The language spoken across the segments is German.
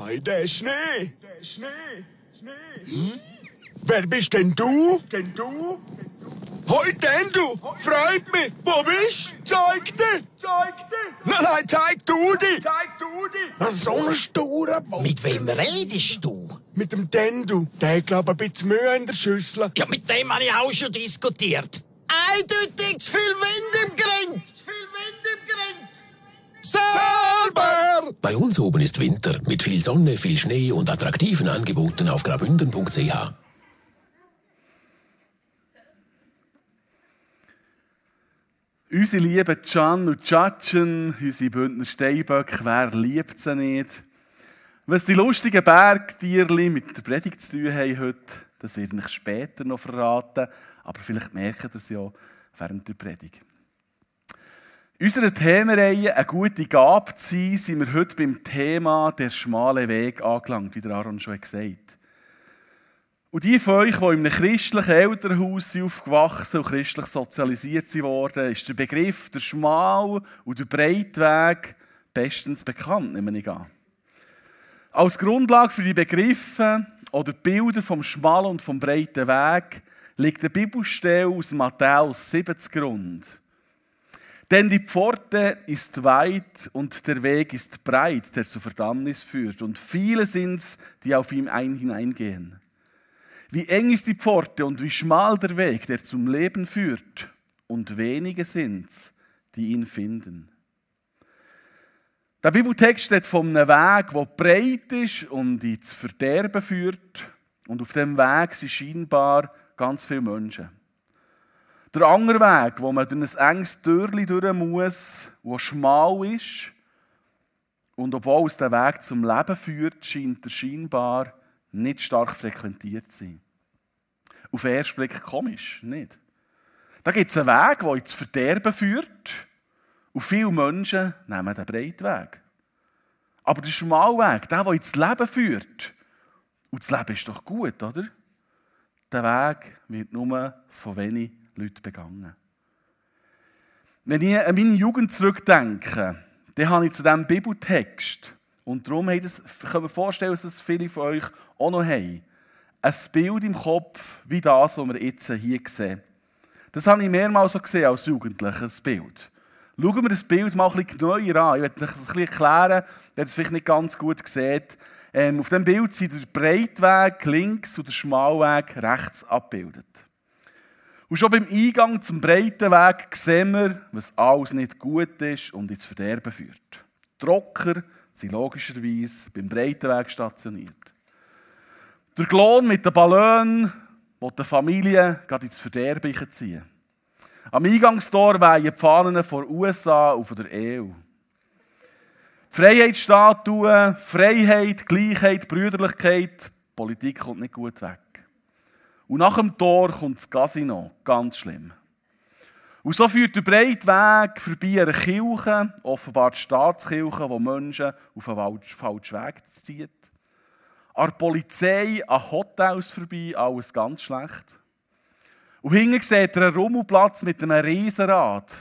Hi, der Schnee. Der Schnee. Schnee. Hm? Wer bist denn du? Denn du? Hoi, denn du? Freut mich. Wo bist du? Zeig dich. Zeig dich. Nein, nein, zeig du dich. Zeig du dich. So ein sturer Bock. Mit wem redest du? Mit dem Dendu. Der hat, glaub ich, ein bisschen Mühe in der Schüssel. Ja, mit dem habe ich auch schon diskutiert. Eindeutig zu viel Wind im Grind. Selber! Bei uns oben ist Winter mit viel Sonne, viel Schnee und attraktiven Angeboten auf grabünden.ch. Unsere lieben Can und Tschatschen, unsere Bündner Steinböcke, wer liebt sie nicht? Was die lustigen Bergtierli mit der Predigt zu tun haben heute, das werde ich später noch verraten, aber vielleicht merkt ihr es ja während der Predigt. Unserer Themenreihe «Eine gute Gabe zu sein» sind wir heute beim Thema «Der schmale Weg» angelangt, wie der Aaron schon gesagt hat. Und die von euch, die in einem christlichen Elternhaus sind aufgewachsen und christlich sozialisiert wurden, ist der Begriff der Schmal- und der Breitweg bestens bekannt, nehme ich an. Als Grundlage für die Begriffe oder Bilder vom schmalen und vom breiten Weg liegt eine Bibelstelle aus Matthäus 70 Grund. Denn die Pforte ist weit und der Weg ist breit, der zur Verdammnis führt. Und viele sind's, die auf ihm ein hineingehen. Wie eng ist die Pforte und wie schmal der Weg, der zum Leben führt. Und wenige sind's, die ihn finden. Der Bibeltext steht von einem Weg, der breit ist und ins Verderben führt. Und auf dem Weg sind scheinbar ganz viele Menschen. Der andere Weg, wo man durch ein enges Türchen durch muss, wo schmal ist, und obwohl es den Weg zum Leben führt, scheint er scheinbar nicht stark frequentiert zu sein. Auf den ersten Blick komisch, nicht? Da gibt es einen Weg, der ins Verderben führt, und viele Menschen nehmen den breiten Weg. Aber der schmale Weg, der, der ins Leben führt, und das Leben ist doch gut, oder? Der Weg wird nur von wenigen Leuten begangen. Wenn ich an meine Jugend zurückdenke, dann habe ich zu diesem Bibeltext, und darum können wir mir vorstellen, dass es viele von euch auch noch haben, ein Bild im Kopf wie das, was wir jetzt hier sehen. Das habe ich mehrmals so gesehen als Jugendlicher, das Bild. Schauen wir das Bild mal ein bisschen genauer an. Ich werde es ein bisschen erklären, wer es vielleicht nicht ganz gut sieht. Ähm, auf dem Bild sind der Breitweg links und der Schmalweg rechts abgebildet. Und schon beim Eingang zum breiten Weg sehen wir, was alles nicht gut ist und ins Verderben führt. Die Rocker sind logischerweise beim breiten Weg stationiert. Der Klon mit den Ballonen will die Familie gerade ins Verderben ziehen. Am Eingangstor weihen die Fahnen von USA und der EU. Freiheitsstatuen, Freiheit, Gleichheit, Brüderlichkeit, Politik kommt nicht gut weg. Und nach dem Tor kommt das Casino, ganz schlimm. Und so führt der breite Weg vorbei einer Kirche, offenbar die Staatskirche, wo Menschen auf einen falschen Weg ziehen. An der Polizei, an Hotels vorbei, alles ganz schlecht. Und hinten sieht er einen Rummelplatz mit einem Riesenrad.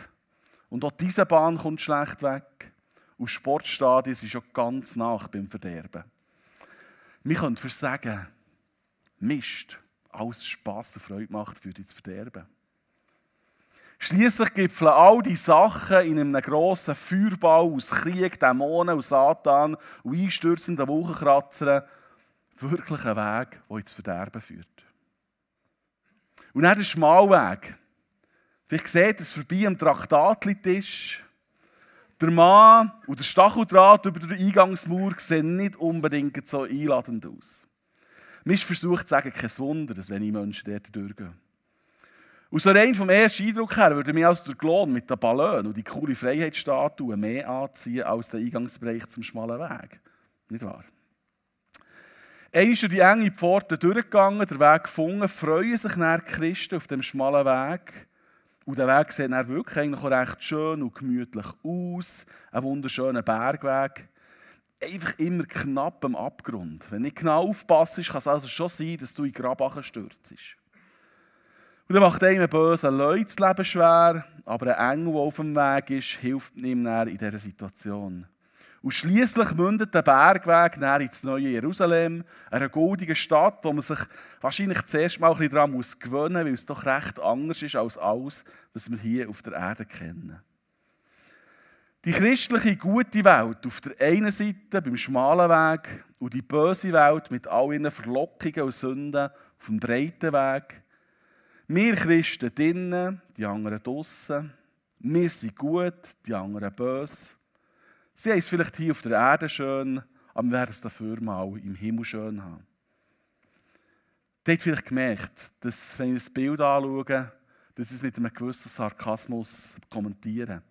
Und auch diese Bahn kommt schlecht weg. Und Sportstadien sind schon ganz nach beim Verderben. Wir können für sagen, Mist, alles Spass und Freude macht, führt ins Verderben. Schließlich gipfeln all die Sachen in einem grossen Feuerball aus Krieg, Dämonen und Satan und einstürzenden Wolkenkratzern wirklich einen Weg, der ins Verderben führt. Und dann der Schmalweg. Vielleicht seht ihr es vorbei am Traktatli-Tisch. Der Mann und der Stacheldraht über der Eingangsmauer sehen nicht unbedingt so einladend aus. Mir ist versucht zu sagen, kein Wunder, dass wenn ich Menschen dort durchgehen. Und so rein vom ersten Eindruck her würde mich also der Klon mit den Ballonen und die coole Freiheitsstatue mehr anziehen als der Eingangsbereich zum schmalen Weg. Nicht wahr? Einmal ist die enge Pforte durchgegangen, der Weg gefunden, freuen sich dann die Christen auf dem schmalen Weg. Und der Weg sieht dann wirklich eigentlich auch recht schön und gemütlich aus. Ein wunderschöner Bergweg. Einfach immer knapp am Abgrund. Wenn du nicht genau aufpasst, kann es also schon sein, dass du in Grabachen stürzt. Und dann macht einem bösen Leute das Leben schwer, aber ein Engel, der auf dem Weg ist, hilft ihm in dieser Situation. Und schließlich mündet der Bergweg näher ins neue Jerusalem, einer goldigen Stadt, wo man sich wahrscheinlich zuerst mal ein daran gewöhnen muss, weil es doch recht anders ist als alles, was wir hier auf der Erde kennen. Die christliche gute Welt auf der einen Seite beim schmalen Weg und die böse Welt mit all ihren Verlockungen und Sünden auf dem breiten Weg. Wir Christen drinnen, die anderen draussen. Wir sind gut, die anderen böse. Sie haben es vielleicht hier auf der Erde schön, aber wir werden es dafür mal im Himmel schön haben. Ihr habt vielleicht gemerkt, dass, wenn ich das Bild anschaue, dass ich es mit einem gewissen Sarkasmus kommentiere.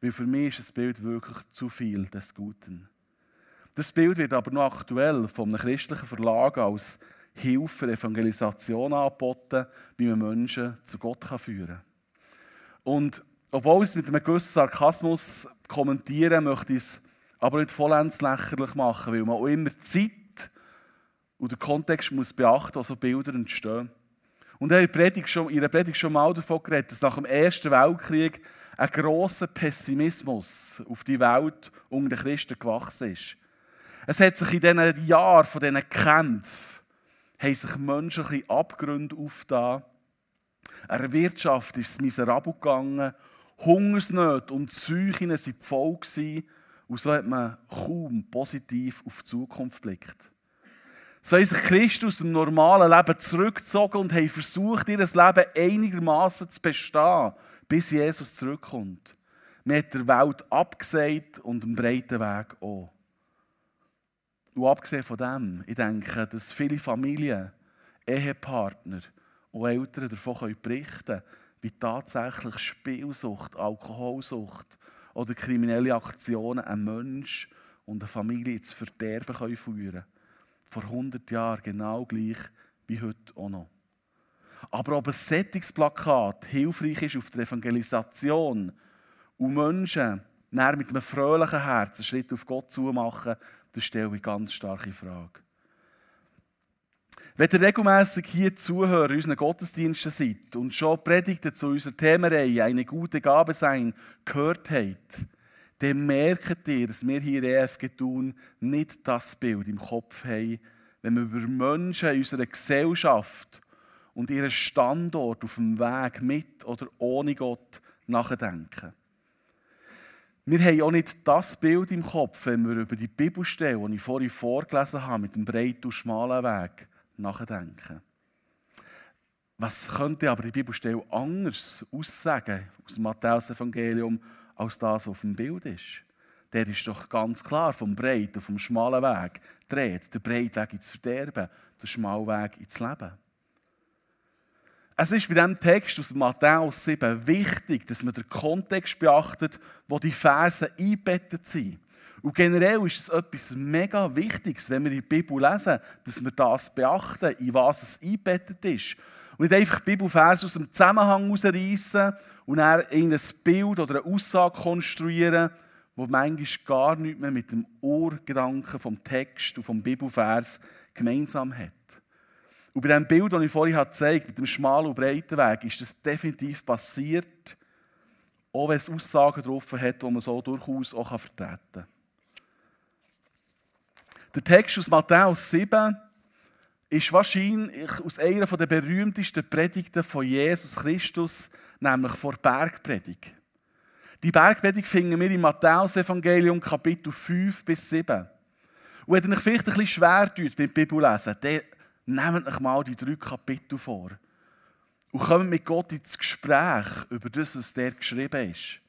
Weil für mich ist das Bild wirklich zu viel des Guten. Das Bild wird aber noch aktuell von einem christlichen Verlag als Hilfe für Evangelisation angeboten, wie man Menschen zu Gott führen kann. Und obwohl ich es mit einem gewissen Sarkasmus kommentiere, möchte ich es aber nicht vollends lächerlich machen, weil man auch immer Zeit und den Kontext muss beachten, also Bilder entstehen. Und er hat in ihrer Predigt schon mal davon geredet, dass nach dem Ersten Weltkrieg ein grosser Pessimismus auf die Welt unter den Christen gewachsen ist. Es hat sich in diesen Jahren von diesen Kämpfen haben sich menschliche Abgründe aufgetan. Eine Wirtschaft ist miserabel gegangen Hungersnöte und Seuchen waren voll und so hat man kaum positiv auf die Zukunft geblickt. So haben sich Christen aus dem normalen Leben zurückgezogen und haben versucht, ihr Leben einigermaßen zu bestehen, bis Jesus zurückkommt. Man hat der Welt abgesagt und einen breiten Weg auch. Und abgesehen von dem, ich denke, dass viele Familien, Ehepartner und Eltern davon berichten können, wie tatsächlich Spielsucht, Alkoholsucht oder kriminelle Aktionen einen Mensch und eine Familie ins Verderben können führen Vor 100 Jahren genau gleich wie heute auch noch. Aber ob ein Sättigungsplakat hilfreich ist auf der Evangelisation und Menschen mit einem fröhlichen Herzen einen Schritt auf Gott zu machen, das stelle ich ganz starke Frage. Wenn ihr regelmäßig hier zuhören, in unseren Gottesdiensten seid und schon Predigten zu unserer Themenreihe «Eine gute Gabe sein» gehört habt, dann merkt ihr, dass wir hier in EFG tun, nicht das Bild im Kopf haben, wenn wir über Menschen in unserer Gesellschaft und ihren Standort auf dem Weg mit oder ohne Gott nachdenken. Wir haben auch nicht das Bild im Kopf, wenn wir über die Bibelstelle, die ich vorhin vorgelesen habe, mit dem breiten und schmalen Weg, nachdenken. Was könnte aber die Bibelstelle anders aussagen aus dem Matthäus-Evangelium als das, was auf dem Bild ist? Der ist doch ganz klar vom breiten, vom schmalen Weg dreht. Der breite Weg ins Verderben, der schmale Weg ins Leben. Es ist bei diesem Text aus Matthäus 7 wichtig, dass man den Kontext beachtet, wo die Verse eingebettet sind. Und generell ist es etwas mega Wichtiges, wenn wir die Bibel lesen, dass wir das beachten, in was es eingebettet ist. Und nicht einfach Bibelverse aus dem Zusammenhang herausreißen und dann in ein Bild oder eine Aussage konstruieren, wo manchmal gar nichts mehr mit dem Urgedanken vom Text und vom Bibelvers gemeinsam hat. Und bei dem Bild, das ich vorhin gezeigt habe, mit dem schmalen und breiten Weg, ist das definitiv passiert, auch wenn es Aussagen drauf hat, die man so durchaus auch vertreten kann. Der Text aus Matthäus 7 ist wahrscheinlich aus einer der berühmtesten Predigten von Jesus Christus, nämlich vor Bergpredigt. Die Bergpredigt finden wir im Matthäus-Evangelium Kapitel 5 bis 7. Und wenn ihr euch vielleicht ein bisschen schwer tut mit Bibel lesen, dann nehmt euch mal die drei Kapitel vor. Und kommt mit Gott ins Gespräch über das, was dort geschrieben ist.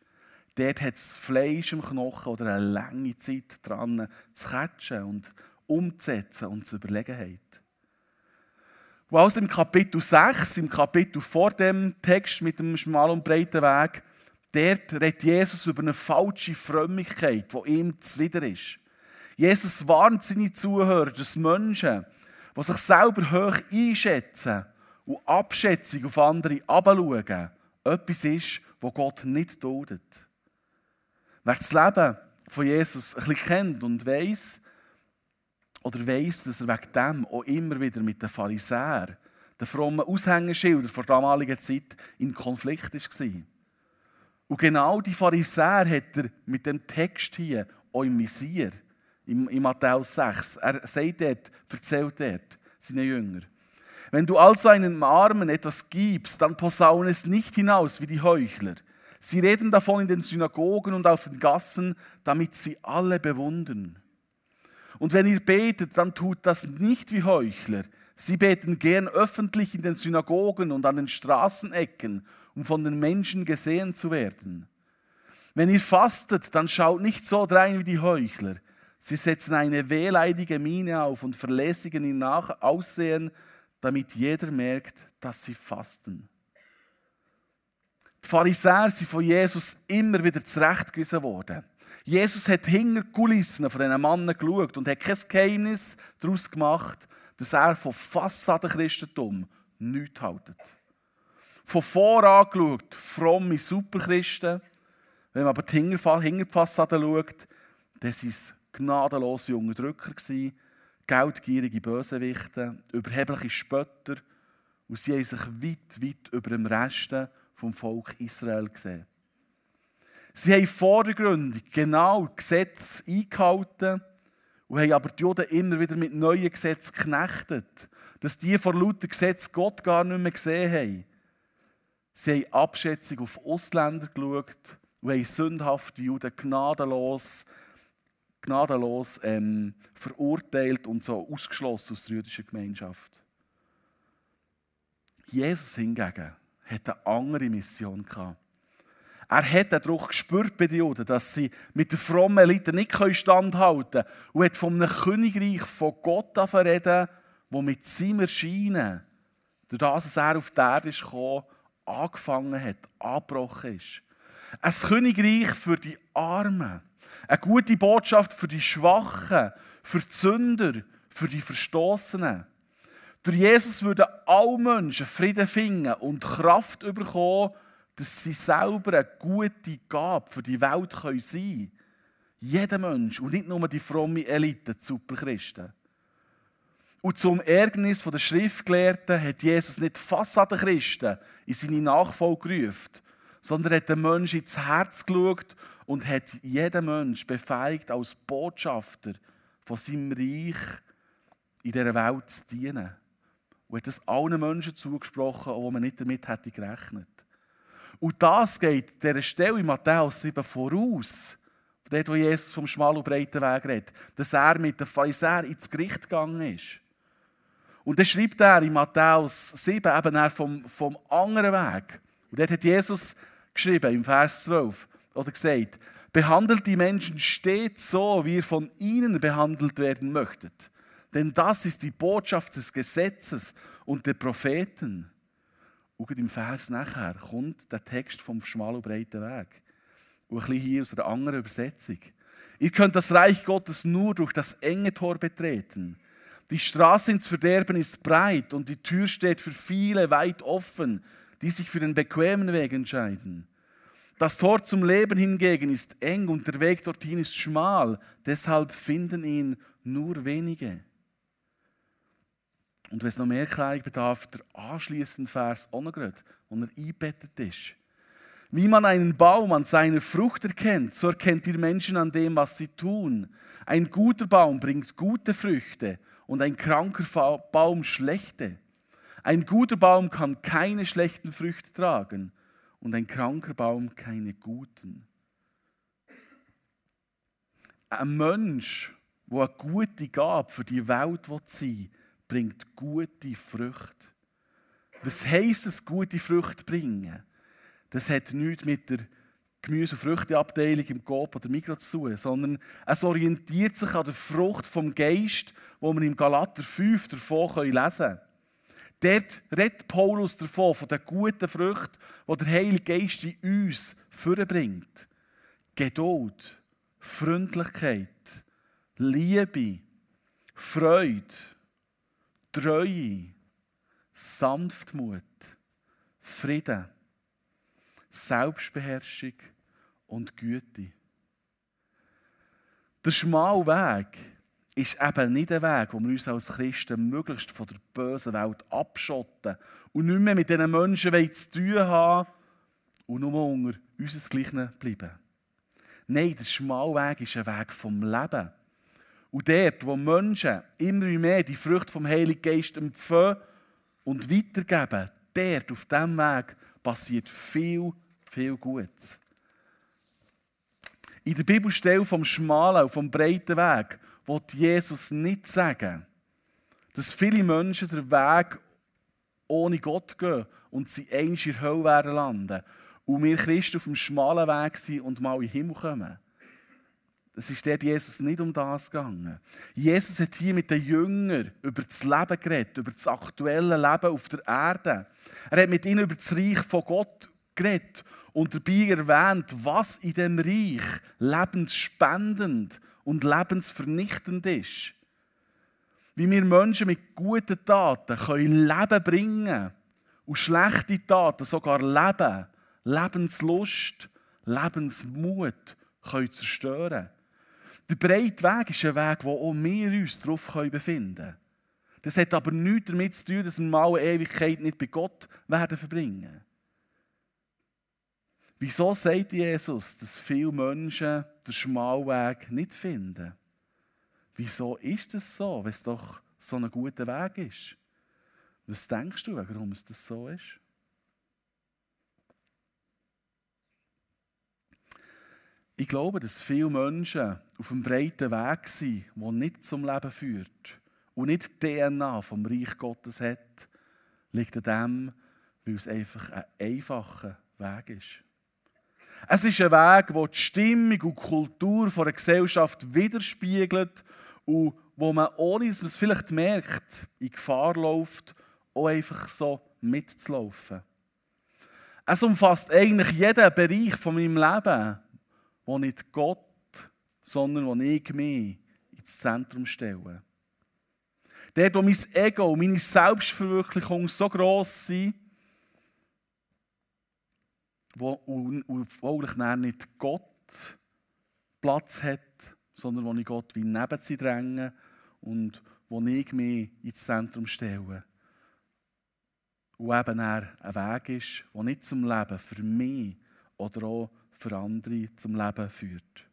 Dort hat es Fleisch im Knochen oder eine lange Zeit dran zu catchen und umzusetzen und zu überlegen hat. Und also im Kapitel 6, im Kapitel vor dem Text mit dem schmalen und breiten Weg, dort redet Jesus über eine falsche Frömmigkeit, die ihm zuwider ist. Jesus warnt seine Zuhörer, dass Menschen, die sich selber hoch einschätzen und Abschätzung auf andere herabschauen, etwas ist, was Gott nicht duldet. Wer das Leben von Jesus ein bisschen kennt und weiß oder weiß, dass er wegen dem auch immer wieder mit den Pharisäern, den frommen Aushängeschildern der damaligen Zeit, in Konflikt war. Und genau die Pharisäer hat er mit dem Text hier auch im Visier, in, Matthäus 6. Er sagt dort, erzählt dort seinen Jünger. Wenn du also einem Armen etwas gibst, dann posaune es nicht hinaus wie die Heuchler. Sie reden davon in den Synagogen und auf den Gassen, damit sie alle bewundern. Und wenn ihr betet, dann tut das nicht wie Heuchler. Sie beten gern öffentlich in den Synagogen und an den Straßenecken, um von den Menschen gesehen zu werden. Wenn ihr fastet, dann schaut nicht so drein wie die Heuchler. Sie setzen eine wehleidige Miene auf und verlässigen ihr nach Aussehen, damit jeder merkt, dass sie fasten. Die Pharisäer sind von Jesus immer wieder zurechtgewiesen worden. Jesus hat hinter die Kulissen von diesen Männern geschaut und hat kein Geheimnis daraus gemacht, dass er von Fassadenchristentum nichts haltet. Von voran geschaut, fromme Superchristen. Wenn man aber hinter die Fassade schaut, dann waren es gnadenlose Unterdrücker, geldgierige Bösewichte, überhebliche Spötter. Und sie haben sich weit, weit über dem Rest vom Volk Israel gesehen. Sie haben vordergründig genau Gesetze eingehalten und haben aber die Juden immer wieder mit neuen Gesetzen geknechtet, dass die vor lauter Gesetz Gott gar nicht mehr gesehen haben. Sie haben Abschätzung auf Ausländer geschaut und haben sündhafte Juden gnadenlos, gnadenlos ähm, verurteilt und so ausgeschlossen aus der jüdischen Gemeinschaft. Jesus hingegen hat eine andere Mission gehabt. Er hat den Druck gespürt bei den Juden, dass sie mit den frommen Eliten nicht standhalten können. Und hat von einem Königreich von Gott reden, wo mit seinem Erscheinen, durch das dass er auf die Erde kam, angefangen hat, angebrochen ist. Ein Königreich für die Armen. Eine gute Botschaft für die Schwachen, für die Sünder, für die Verstoßenen. Durch Jesus würden alle Menschen Frieden finden und Kraft bekommen, dass sie selber eine gute Gabe für die Welt sein können. Jeder Mensch und nicht nur die fromme Elite, die Superchristen. Und zum Ärgernis der Schriftgelehrten hat Jesus nicht Fassadenchristen in seine Nachfolge gerufen, sondern hat den Menschen ins Herz geschaut und hat jeden Mensch befähigt, als Botschafter von seinem Reich in dieser Welt zu dienen. Und hat das allen Menschen zugesprochen, wo man nicht damit hätte gerechnet. Und das geht dieser Stelle in Matthäus 7 voraus, dort, wo Jesus vom schmalen und breiten Weg redet, dass er mit den Pharisäern ins Gericht gegangen ist. Und dann schreibt er in Matthäus 7 eben vom, vom anderen Weg. Und dort hat Jesus geschrieben, im Vers 12, oder gesagt, behandelt die Menschen stets so, wie ihr von ihnen behandelt werden möchtet. Denn das ist die Botschaft des Gesetzes und der Propheten. Und im Vers nachher kommt der Text vom schmalen und breiten Weg. Und ein bisschen hier aus einer anderen Übersetzung. Ihr könnt das Reich Gottes nur durch das enge Tor betreten. Die Straße ins Verderben ist breit und die Tür steht für viele weit offen, die sich für den bequemen Weg entscheiden. Das Tor zum Leben hingegen ist eng und der Weg dorthin ist schmal, deshalb finden ihn nur wenige. Und wenn es noch mehr Erklärung bedarf, der anschließende Vers auch noch gerade, wo er eingebettet ist. Wie man einen Baum an seiner Frucht erkennt, so erkennt ihr Menschen an dem, was sie tun. Ein guter Baum bringt gute Früchte und ein kranker Baum schlechte. Ein guter Baum kann keine schlechten Früchte tragen und ein kranker Baum keine guten. Ein Mensch, der eine gute Gabe für die Welt sein will, bringt gute Früchte. Was heisst es, gute Früchte bringen? Das hat nichts mit der Gemüse- und Früchteabteilung im Coop oder Mikro zu tun, sondern es orientiert sich an der Frucht vom Geist, wo wir im Galater 5 davon lesen können. Dort redet Paulus davon, von den guten Früchten, die der Heilige Geist in uns vorbringt. Geduld, Freundlichkeit, Liebe, Freude, Treue, Sanftmut, Frieden, Selbstbeherrschung und Güte. Der schmale Weg ist eben nicht ein Weg, wo wir uns als Christen möglichst von der bösen Welt abschotten und nicht mehr mit diesen Menschen zu tun haben und nur unter uns Gleichen bleiben. Nein, der Schmalweg ist ein Weg vom Leben. Und dort, wo Menschen immer mehr die Frucht vom Heiligen Geist empfangen und weitergeben, dort, auf diesem Weg, passiert viel, viel Gutes. In der Bibelstelle vom schmalen und vom breiten Weg wird Jesus nicht sagen, dass viele Menschen den Weg ohne Gott gehen und sie einst in der Hölle werden landen und wir Christen auf dem schmalen Weg sind und mal in den Himmel kommen. Es ist dort Jesus nicht um das gegangen. Jesus hat hier mit den Jüngern über das Leben geredet, über das aktuelle Leben auf der Erde. Er hat mit ihnen über das Reich von Gott geredet und dabei erwähnt, was in dem Reich lebensspendend und lebensvernichtend ist. Wie wir Menschen mit guten Taten können Leben bringen und schlechte Taten sogar Leben, Lebenslust, Lebensmut können zerstören. Der breite Weg ist ein Weg, wo auch wir uns darauf befinden können. Das hat aber nichts damit zu tun, dass wir mal eine Ewigkeit nicht bei Gott werden verbringen. Wieso sagt Jesus, dass viele Menschen den Schmalweg nicht finden? Wieso ist das so, wenn es doch so ein guter Weg ist? Was denkst du, warum es das so ist? Ich glaube, dass viele Menschen auf einem breiten Weg sind, der nicht zum Leben führt und nicht die DNA vom Reich Gottes hat, liegt an dem, weil es einfach ein einfacher Weg ist. Es ist ein Weg, der die Stimmung und die Kultur einer Gesellschaft widerspiegelt und wo man, ohne dass man es vielleicht merkt, in Gefahr läuft, auch einfach so mitzulaufen. Es umfasst eigentlich jeden Bereich von meinem Leben, wo nicht Gott, sondern wo ich mich ins Zentrum stelle. Dort, wo mein Ego meine Selbstverwirklichung so gross sind, wo, und, und nicht Gott Platz hat, sondern wo ich Gott wie neben sie dränge und wo ich mich ins Zentrum stelle. Und eben er ein Weg ist, der nicht zum Leben für mich oder auch für andere zum Leben führt.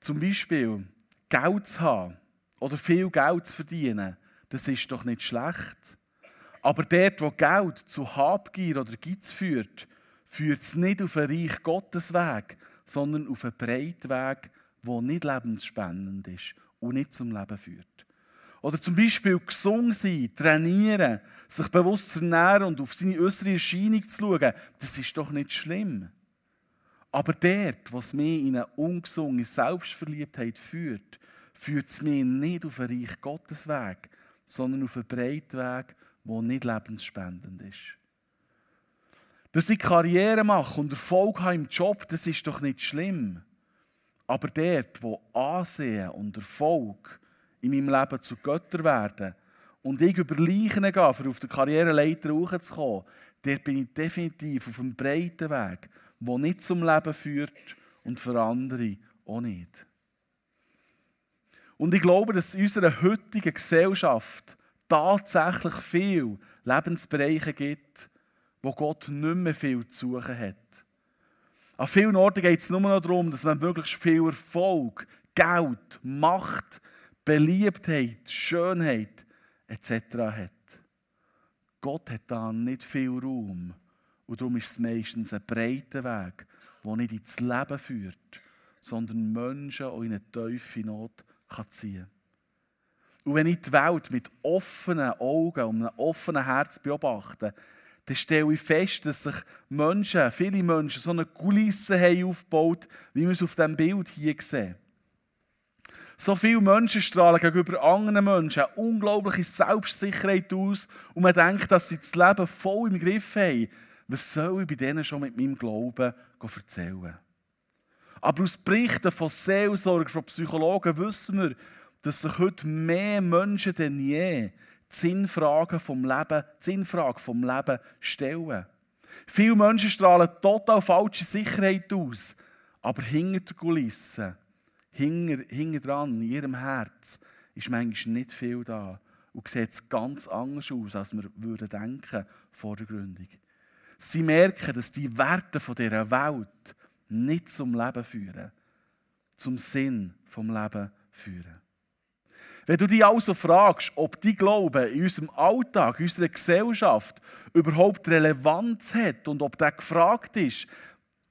Zum Beispiel Geld zu haben oder viel Geld zu verdienen, das ist doch nicht schlecht. Aber dort, wo Geld zu Habgier oder Geiz führt, führt es nicht auf einen Reich Gottes Weg, sondern auf einen breiten Weg, der nicht lebensspendend ist und nicht zum Leben führt. Oder zum Beispiel gesund sein, trainieren, sich bewusst zu ernähren und auf seine äußere Erscheinung zu schauen, das ist doch nicht schlimm. Aber dort, was mich in eine ungesunde Selbstverliebtheit führt, führt es mich nicht auf einen Reich Gottes Weg, sondern auf einen breiten Weg, der nicht lebensspendend ist. Dass ich Karriere mache und Erfolg habe im Job, das ist doch nicht schlimm. Aber dort, wo Ansehen und Erfolg in meinem Leben zu Göttern werden und ich über Leichen gehe, um auf der Karriereleiter hochzukommen, dort bin ich definitiv auf einem breiten Weg, der nicht zum Leben führt und für andere auch nicht. Und ich glaube, dass in unserer heutigen Gesellschaft tatsächlich viele Lebensbereiche gibt, wo Gott nicht mehr viel zu suchen hat. An vielen Orten geht es nur noch darum, dass man möglichst viel Erfolg, Geld, Macht, Beliebtheit, Schönheit etc. hat. Gott hat da nicht viel Raum. Und darum ist es meistens ein breiter Weg, der nicht ins Leben führt, sondern Menschen auch in eine tiefe Not ziehen kann. Und wenn ich die Welt mit offenen Augen und einem offenen Herz beobachte, dann stelle ich fest, dass sich Menschen, viele Menschen, so eine Kulisse haben aufgebaut, wie wir es auf diesem Bild hier sehen. So viele Menschen strahlen gegenüber anderen Menschen eine unglaubliche Selbstsicherheit aus und man denkt, dass sie das Leben voll im Griff haben. Was soll ich bei denen schon mit meinem Glauben erzählen? Aber aus Berichten von Seelsorge, von Psychologen wissen wir, dass sich heute mehr Menschen denn je die Sinnfragen vom Leben, Sinnfrage vom Leben stellen. Viele Menschen strahlen total falsche Sicherheit aus, aber hinter der Kulisse, hinter, hinter dran, in ihrem Herz, ist manchmal nicht viel da und sieht ganz anders aus, als wir würden denken vor der Gründung. Sie merken, dass die Werte dieser Welt nicht zum Leben führen, zum Sinn vom Leben führen. Wenn du dich also fragst, ob die Glaube in unserem Alltag, in unserer Gesellschaft überhaupt Relevanz hat und ob der gefragt ist,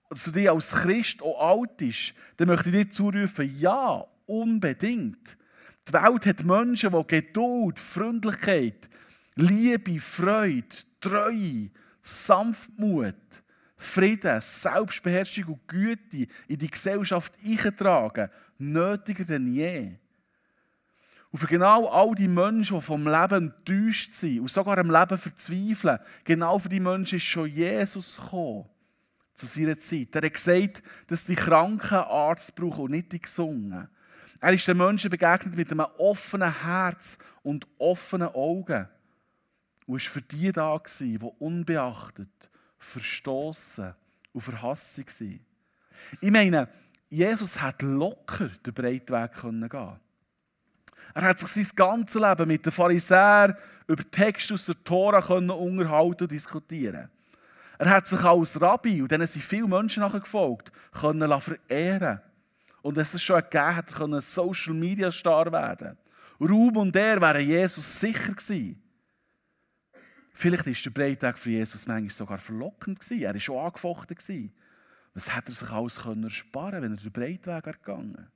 dass du dich als Christ auch alt ist, dann möchte ich dir zurufen, ja, unbedingt. Die Welt hat Menschen, die Geduld, Freundlichkeit, Liebe, Freude, Treue, Sanftmut, Frieden, Selbstbeherrschung und Güte in die Gesellschaft eintragen, nötiger denn je. Und für genau all die Menschen, die vom Leben enttäuscht sind und sogar am Leben verzweifeln, genau für die Menschen ist schon Jesus gekommen. Zu seiner Zeit. Er hat gesagt, dass die Kranken Arzt brauchen und nicht die Gesungen. Er ist den Menschen begegnet mit einem offenen Herz und offenen Augen. Und war für die da, die unbeachtet, verstoßen und verhasst waren. Ich meine, Jesus hat locker den breiten Weg gehen können. Er hat sich sein ganzes Leben mit den Pharisäern über Texte aus der Tora unterhalten und diskutieren. Er hat sich als Rabbi, und denen sind viele Menschen nachher gefolgt, können verehren Und es schon gegeben hat, er ein Social Media Star werden. Ruhm und er wären Jesus sicher gewesen. Vielleicht war der Breitweg für Jesus manchmal sogar verlockend gewesen. Er war schon angefochten gewesen. Was hätte er sich alles ersparen wenn er den Breitweg gegangen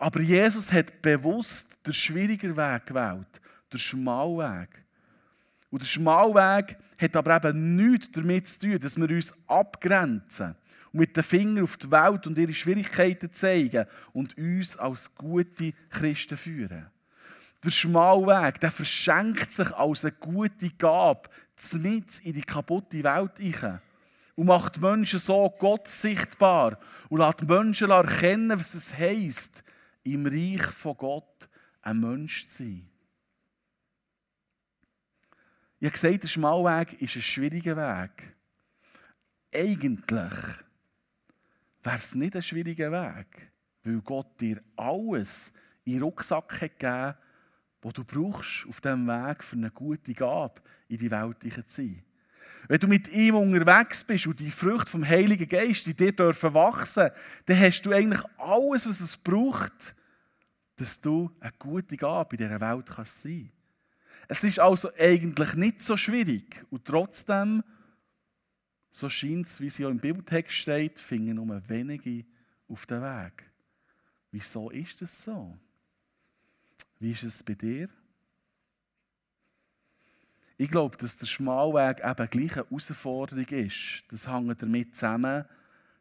Aber Jesus hat bewusst den schwierigen Weg gewählt, den Schmalweg. Und der Schmalweg hat aber eben nichts damit zu tun, dass wir uns abgrenzen und mit den Fingern auf die Welt und ihre Schwierigkeiten zeigen und uns als gute Christen führen. Der Schmalweg, der verschenkt sich als eine gute Gabe mit in die kaputte Welt hinein und macht Menschen so Gott sichtbar und lässt Menschen erkennen, was es heisst, im Reich von Gott ein Mensch zu sein. Ich habe gesagt, der Schmalweg ist ein schwieriger Weg. Eigentlich wäre es nicht ein schwieriger Weg, weil Gott dir alles in den Rucksack hat gegeben was du brauchst auf diesem Weg für eine gute Gabe in die Welt zu sein. Wenn du mit ihm unterwegs bist und die Frucht vom Heiligen Geist in dir dürfen wachsen, dann hast du eigentlich alles, was es braucht, dass du eine gute Gabe in dieser Welt kannst sein Es ist also eigentlich nicht so schwierig und trotzdem, so scheint es, wie es ja im Bibeltext steht, finden nur wenige auf den Weg. Wieso ist das so? Wie ist es bei dir? Ich glaube, dass der Schmalweg eben gleich eine Herausforderung ist. Das hängt damit zusammen,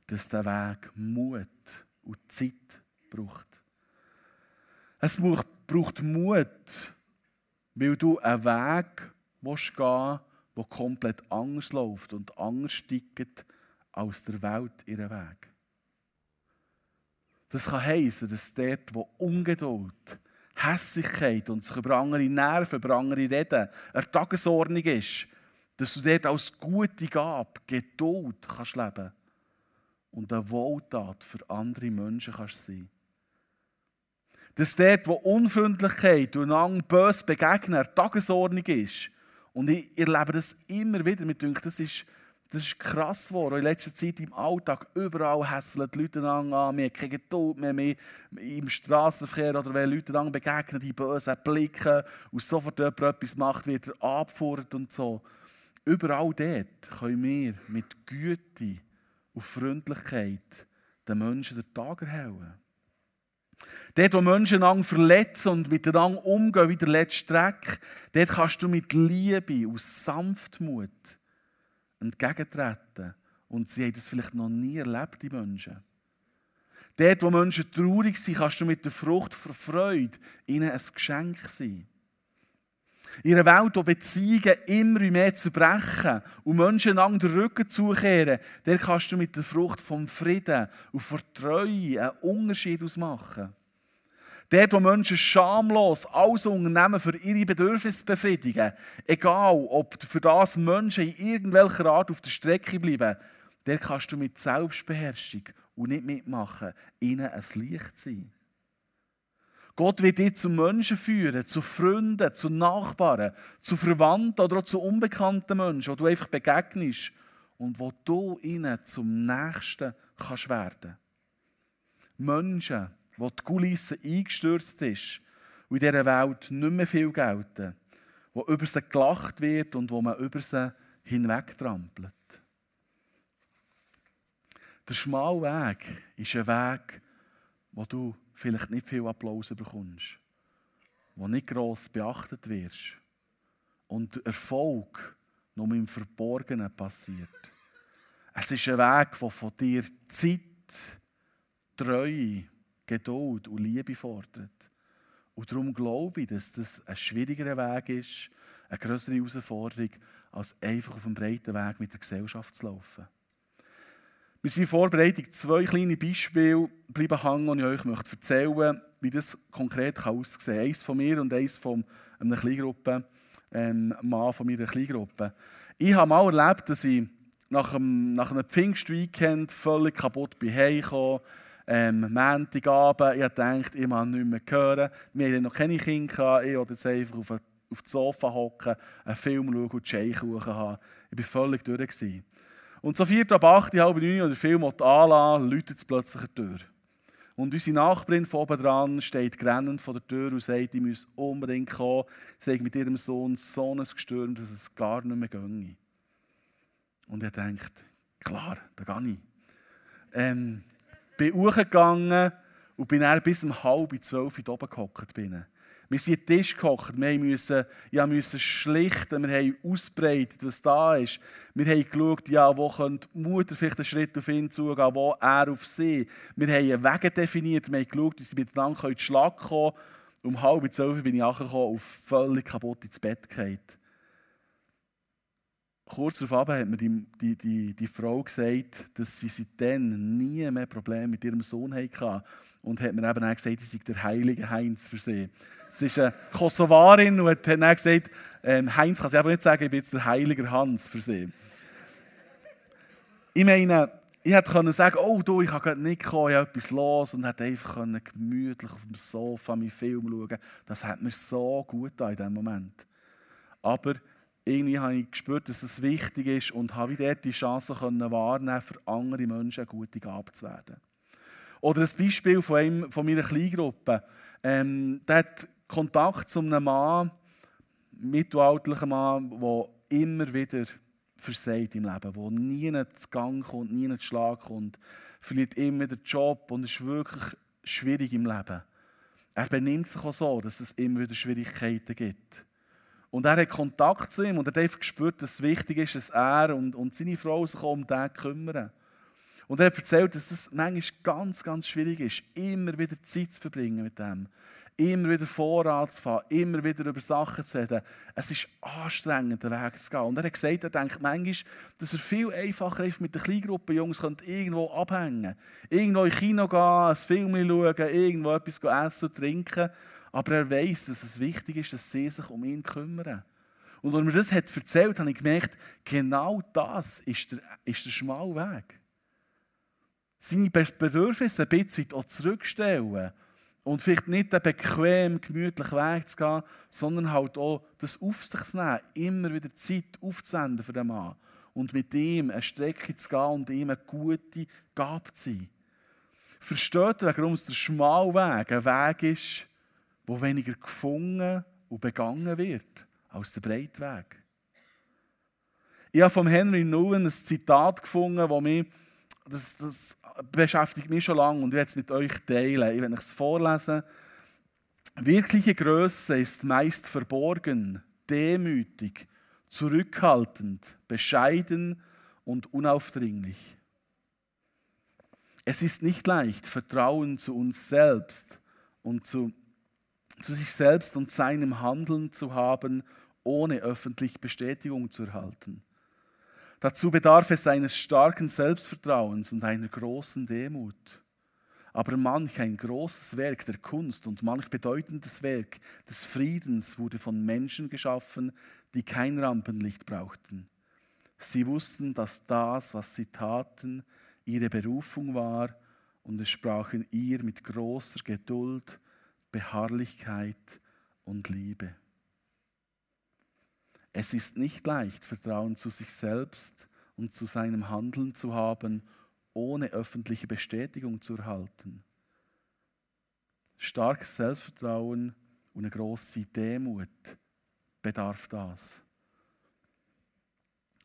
dass der Weg Mut und Zeit braucht. Es braucht Mut, weil du einen Weg willst gehen der komplett anders läuft und anders steigt als der Welt ihren Weg. Das kann heißen, dass dort, wo Ungeduld Hässigkeit und sich über andere Nerven, über andere reden, eine Tagesordnung ist, dass du dort als gute Gabe Geduld kannst leben und eine Wohltat für andere Menschen kannst sein. Dass dort, wo Unfreundlichkeit und lang bös begegnen, eine Tagesordnung ist. Und ich erlebe das immer wieder. Mir denke, das ist das ist krass geworden. In letzter Zeit im Alltag, überall hässeln die Leute an, wir haben keine Geduld mehr, mehr im Straßenverkehr oder wenn Leute dann begegnen, die bösen Blicke und sofort jemand etwas macht, wird er abgefordert und so. Überall dort können wir mit Güte und Freundlichkeit den Menschen den Tag erhellen. Dort, wo Menschen lang verletzen und miteinander umgehen wie der letzte Dreck, dort kannst du mit Liebe und Sanftmut entgegentreten. Und sie haben das vielleicht noch nie erlebt, die Menschen. Dort, wo Menschen traurig sind, kannst du mit der Frucht für Freude ihnen ein Geschenk sein. In einer Welt, wo Beziehungen immer mehr zerbrechen und Menschen an den Rücken zukehren, der kannst du mit der Frucht vom Frieden und Vertrauen einen Unterschied ausmachen. Dort, wo Menschen schamlos alles unternehmen, für ihre Bedürfnisse zu befriedigen, egal ob für das Menschen in irgendwelcher Art auf der Strecke bleiben, der kannst du mit Selbstbeherrschung und nicht mitmachen, ihnen ein Licht sein. Gott wird dich zu Menschen führen, zu Freunden, zu Nachbarn, zu Verwandten oder auch zu unbekannten Menschen, wo du einfach begegnest und wo du ihnen zum Nächsten kannst werden. Menschen, wo die Kulisse eingestürzt ist und in dieser Welt nicht mehr viel gelten, wo über sie gelacht wird und wo man über sie hinwegtrampelt. Der schmale Weg ist ein Weg, wo du vielleicht nicht viel Applaus bekommst, wo nicht gross beachtet wirst und Erfolg nur im Verborgenen passiert. Es ist ein Weg, der von dir Zeit, Treue, Geduld und Liebe fordert. Und darum glaube ich, dass das ein schwierigerer Weg ist, eine größere Herausforderung, als einfach auf einem breiten Weg mit der Gesellschaft zu laufen. Wir sind in Vorbereitung zwei kleine Beispiele bleiben hängen, und ich euch möchte erzählen wie das konkret aussehen kann. Eins von mir und eins von einer Kleingruppe, ähm, Mann von meiner Kleingruppe. Ich habe mal erlebt, dass ich nach einem, nach einem Pfingstweekend völlig kaputt bin heimgekommen. Ähm, Montagabend, ich dachte, ich mag nichts mehr hören. Wir hatten noch keine Kinder, ich wollte jetzt einfach auf, auf das Sofa hocken, einen Film schauen und Tscheikuchen haben. Ich war völlig durch. Und so vier ab acht, halb neun oder Film anlassen, läutet es plötzlich eine Tür. Und unsere Nachbarin von oben dran steht grennend vor der Tür und sagt, ich muss unbedingt kommen. Sie hat mit ihrem Sohn so ein Gestürm, dass es gar nicht mehr ginge. Und er denkt, klar, da gehe ich. Ähm, bin hochgegangen und bin dann bis um halb zwölf oben gehockt. Wir sind den Tisch gehockt, wir mussten, ja, müssen schlichten, wir haben ausbreitet, was da ist. Wir haben geschaut, ja, wo könnte die Mutter vielleicht einen Schritt auf ihn zugehen, wo er auf sie. Wir haben Wege definiert, wir haben geschaut, wie sie miteinander in den Schlag kommen Um halb zwölf bin ich angekommen und völlig kaputt ins Bett gefallen. Kurz darauf hat mir die, die, die, die Frau gesagt, dass sie seitdem nie mehr Probleme mit ihrem Sohn hatte. Und hat mir eben auch gesagt, sie sei der heilige Heinz für sie. Sie ist eine Kosovarin und hat dann gesagt, ähm, Heinz kann sie aber nicht sagen, ich bin jetzt der heilige Hans für sie. Ich meine, ich hätte sagen oh du, ich kann nicht kommen, ich habe etwas los und hätte einfach gemütlich auf dem Sofa meinen Film schauen Das hat mir so gut getan in diesem Moment. Aber irgendwie habe ich gespürt, dass es wichtig ist und habe dort die Chance können wahrnehmen, für andere Menschen eine gute Gabe zu werden. Oder ein Beispiel von, einem, von meiner Kleingruppe. Ähm, der hat Kontakt zu einem Mann, mittelalterlichen Mann, der immer wieder versagt im Leben, der nie zu Gang kommt, nie zu Schlag kommt, verliert immer den Job und ist wirklich schwierig im Leben. Er benimmt sich auch so, dass es immer wieder Schwierigkeiten gibt. Und er hat Kontakt zu ihm und er hat einfach gespürt, dass es wichtig ist, dass er und, und seine Frau sich um den kümmern. Und er hat erzählt, dass es manchmal ganz, ganz schwierig ist, immer wieder Zeit zu verbringen mit dem. Immer wieder Vorrat zu fahren, immer wieder über Sachen zu reden. Es ist anstrengend, den Weg zu gehen. Und er hat gesagt, er denkt manchmal, dass er viel einfacher ist mit der Kleingruppe Jungs irgendwo abhängen Irgendwo ins Kino gehen, ein Film schauen, irgendwo etwas essen und trinken. Aber er weiß, dass es wichtig ist, dass sie sich um ihn kümmern. Und als er mir das hat erzählt hat, habe ich gemerkt, genau das ist der, ist der schmale Weg. Seine Bedürfnisse ein bisschen auch zurückstellen und vielleicht nicht den bequem, gemütlichen Weg zu gehen, sondern halt auch das auf sich zu nehmen, immer wieder Zeit aufzuwenden für den Mann und mit ihm eine Strecke zu gehen und ihm eine gute Gabe zu sein. Versteht ihr, warum es der schmale Weg ein Weg ist, wo weniger gefunden und begangen wird als der Breitweg? Ich habe von Henry Nouwen ein Zitat gefunden, das mich das, das beschäftigt mich schon lange und ich werde es mit euch teilen. Ich werde es vorlesen. Wirkliche Größe ist meist verborgen, demütig, zurückhaltend, bescheiden und unaufdringlich. Es ist nicht leicht, Vertrauen zu uns selbst und zu, zu sich selbst und seinem Handeln zu haben, ohne öffentlich Bestätigung zu erhalten. Dazu bedarf es eines starken Selbstvertrauens und einer großen Demut. Aber manch ein großes Werk der Kunst und manch bedeutendes Werk des Friedens wurde von Menschen geschaffen, die kein Rampenlicht brauchten. Sie wussten, dass das, was sie taten, ihre Berufung war und es sprachen ihr mit großer Geduld, Beharrlichkeit und Liebe. Es ist nicht leicht, Vertrauen zu sich selbst und zu seinem Handeln zu haben, ohne öffentliche Bestätigung zu erhalten. Starkes Selbstvertrauen und eine grosse Demut bedarf das.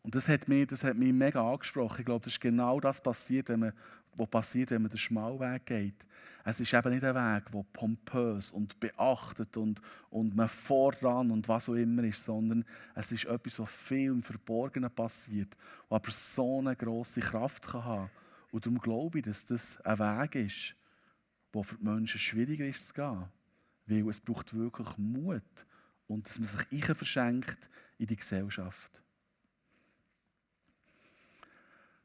Und das hat mich, das hat mich mega angesprochen. Ich glaube, das ist genau das passiert, wenn man, was passiert, wenn man den Schmalweg geht. Es ist eben nicht ein Weg, der pompös und beachtet und, und man voran und was auch immer ist, sondern es ist etwas, was viel im Verborgenen passiert, was aber so eine grosse Kraft kann haben Und darum glaube ich, dass das ein Weg ist, der für die Menschen schwieriger ist zu gehen. Weil es braucht wirklich Mut und dass man sich verschenkt in die Gesellschaft.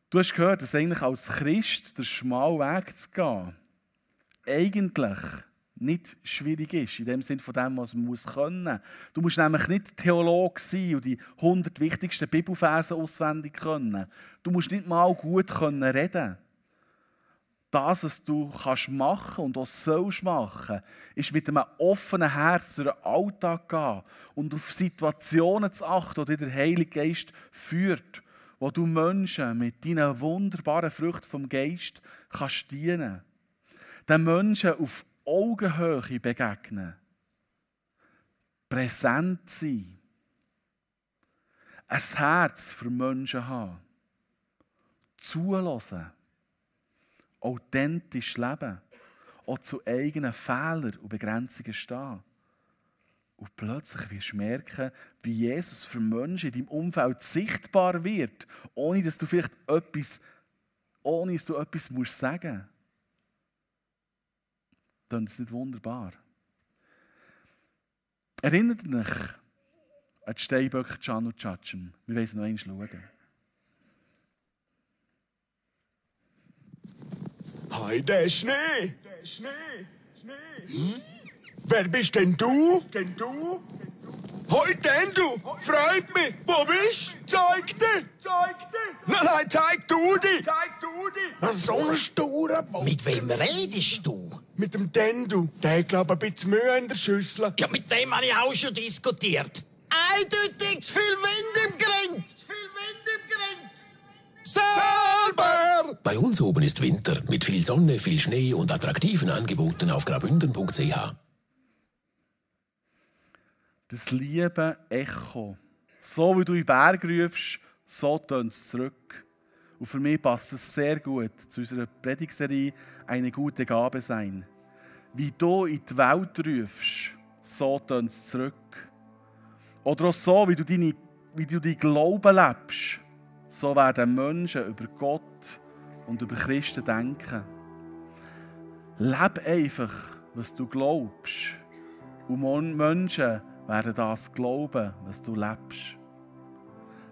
Du hast gehört, dass eigentlich als Christ der schmale Weg zu gehen eigentlich nicht schwierig ist, in dem Sinne von dem, was man muss können. Du musst nämlich nicht Theologe sein und die 100 wichtigsten Bibelverse auswendig können. Du musst nicht mal gut können reden. Das, was du kannst machen und auch sollst machen, ist mit einem offenen Herz durch den Alltag gehen und auf Situationen zu achten, die dir der Heilige Geist führt wo du Menschen mit deinen wunderbaren Früchten vom Geist kannst dienen. Den Menschen auf Augenhöhe begegnen. Präsent sein. Ein Herz für Menschen haben. Zulassen. Authentisch leben. Auch zu eigenen Fehlern und Begrenzungen stehen. Und plötzlich wirst du merken, wie Jesus für Menschen in deinem Umfeld sichtbar wird, ohne dass du vielleicht etwas, ohne dass du etwas musst sagen Dann ist es nicht wunderbar. Erinnert euch an die Steinböcke Can und Tschatschen. Wir wollen es noch einmal schauen. Hi, der Schnee! Der Schnee! Schnee! Hm? Wer bist denn du? Denn du? Hoi, denn du? Freut mich. Wo bist du? Zeig dich. Zeig dich. Nein, nein, zeig du dich. Zeig du dich. So ein sturer Bock. Mit wem redest du? Mit dem Dendu. Der hat, ich, ein bisschen Mühe in der Schüssel. Ja, mit dem habe ich auch schon diskutiert. Eindeutig zu viel Wind im Grind. Zu viel Wind im Grind. Selber! Bei uns oben ist Winter mit viel Sonne, viel Schnee und attraktiven Angeboten auf grabünden.ch das liebe Echo. So wie du in den Berg rufst, so tönt es zurück. Und für mich passt es sehr gut zu unserer Predigserie «Eine gute Gabe sein». Wie du in die Welt rufst, so tönt es zurück. Oder auch so, wie du, deine, wie du deinen Glauben lebst, so werden Menschen über Gott und über Christen denken. Leb einfach, was du glaubst. Und Menschen werden das glauben, was du lebst.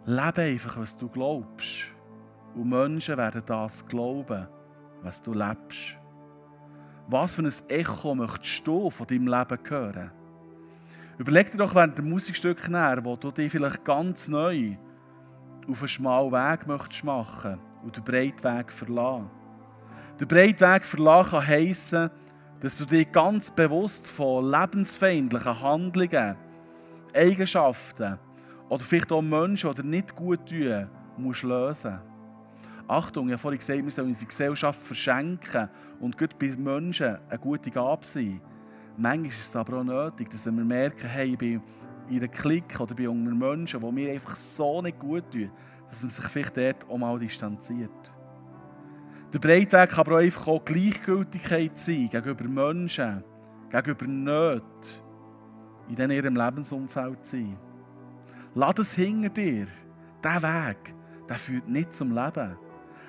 Lebe einfach, was du glaubst. Und Menschen werden das glauben, was du lebst. Was für ein Echo möchtest du von deinem Leben hören? Überleg dir doch während dem Musikstück näher, wo du dich vielleicht ganz neu auf einen schmalen Weg möchtest machen und den breiten Weg verlassen. Der breite Weg verlassen kann heissen, dass du dich ganz bewusst von lebensfeindlichen Handlungen Eigenschaften oder vielleicht auch Menschen, die nicht gut tun, musst lösen. Achtung, ich habe vorhin gesagt, wir sollen unsere Gesellschaft verschenken und gut bei Menschen eine gute Gabe sein. Manchmal ist es aber auch nötig, dass wenn wir merken, hey, ich bin in einer Klick oder bei unter Menschen, die mir einfach so nicht gut tun, dass man sich vielleicht dort auch mal distanziert. Der Breitweg kann aber auch einfach auch Gleichgültigkeit sein gegenüber Menschen, gegenüber Nöten in ihrem Lebensumfeld sein. Lass es hinter dir. Dieser Weg, der führt nicht zum Leben.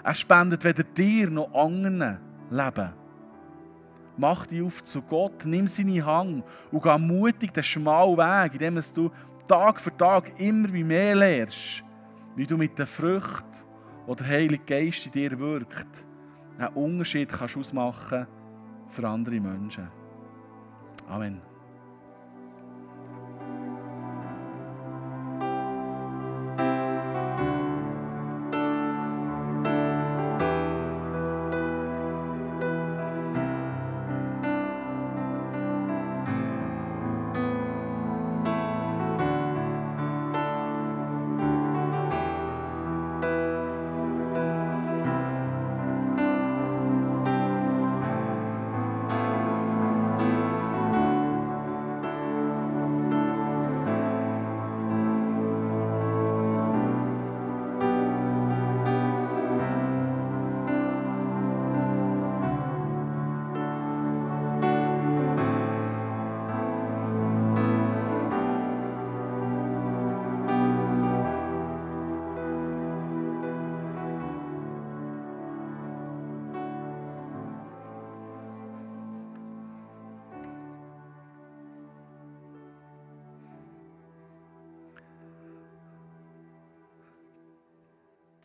Er spendet weder dir noch anderen Leben. Mach dich auf zu Gott, nimm seine Hang und geh mutig den schmalen Weg, indem du Tag für Tag immer wie mehr lernst, wie du mit der Frucht, die der Heilige Geist in dir wirkt, einen Unterschied kannst ausmachen für andere Menschen. Amen.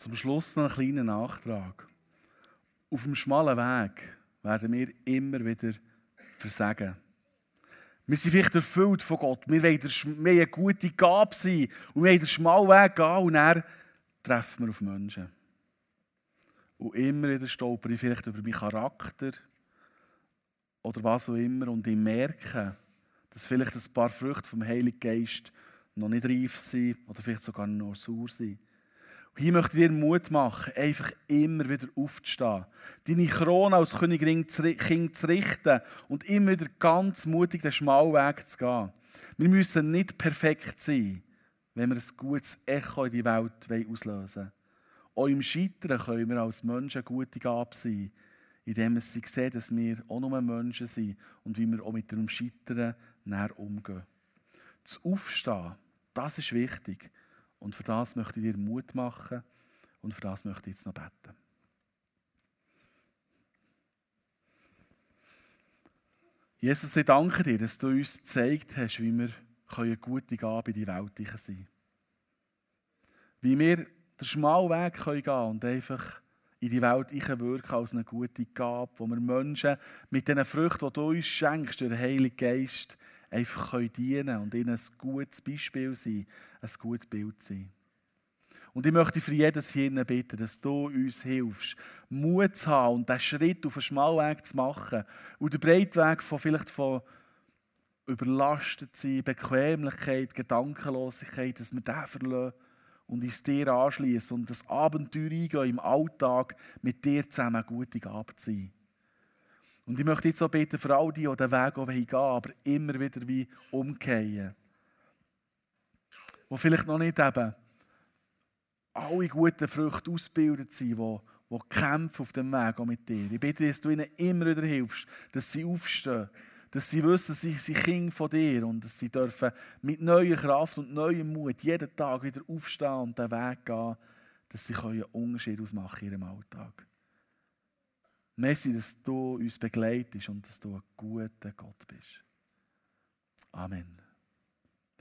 Zum Schluss noch einen kleinen Nachtrag. Auf dem schmalen Weg werden wir immer wieder versagen. Wir sind vielleicht erfüllt von Gott. Wir wollen eine gute Gabe sein und wir wollen den schmalen Weg gehen und dann treffen wir auf Menschen. Und immer wieder stolper ich vielleicht über meinen Charakter oder was auch immer und ich merke, dass vielleicht ein paar Früchte vom Heiligen Geist noch nicht reif sind oder vielleicht sogar noch sauer sind. Hier möchte ich dir Mut machen, einfach immer wieder aufzustehen, deine Krone als Königin zu richten und immer wieder ganz mutig den schmalen Weg zu gehen. Wir müssen nicht perfekt sein, wenn wir ein gutes Echo in die Welt auslösen wollen. Auch im Scheitern können wir als Menschen gute Gabe sein, indem sie sehen, dass wir auch nur Menschen sind und wie wir auch mit dem Scheitern näher umgehen. Das Aufstehen, das ist wichtig. Und für das möchte ich dir Mut machen und für das möchte ich jetzt noch beten. Jesus, ich danke dir, dass du uns gezeigt hast, wie wir eine gute Gabe in die Welt sein können. Wie wir den schmalen Weg gehen können und einfach in die Welt wirken als eine gute Gabe, wo wir Menschen mit den Früchten, die du uns schenkst, durch den Heiligen Geist, einfach können dienen und ihnen ein gutes Beispiel sein, ein gutes Bild sein. Und ich möchte für jedes hier bitten, dass du uns hilfst, Mut zu haben und diesen Schritt auf einen Schmalweg zu machen und den Breitweg von vielleicht von überlastet sein, Bequemlichkeit, Gedankenlosigkeit, dass wir den verlassen und uns dir anschließen und das Abenteuer eingehen im Alltag mit dir zusammen gute Gabe zu sein. Und ich möchte jetzt auch beten für all die, die den Weg auch gehen aber immer wieder wie umkehren. Die vielleicht noch nicht eben alle guten Früchte ausgebildet sind, die, die kämpfen auf dem Weg auch mit dir. Ich bitte, dass du ihnen immer wieder hilfst, dass sie aufstehen, dass sie wissen, sie sind Kinder von dir und dass sie dürfen mit neuer Kraft und neuem Mut jeden Tag wieder aufstehen und den Weg gehen, dass sie einen Unterschied ausmachen in ihrem Alltag. Merci, dass du uns begleitest und dass du ein guter Gott bist. Amen.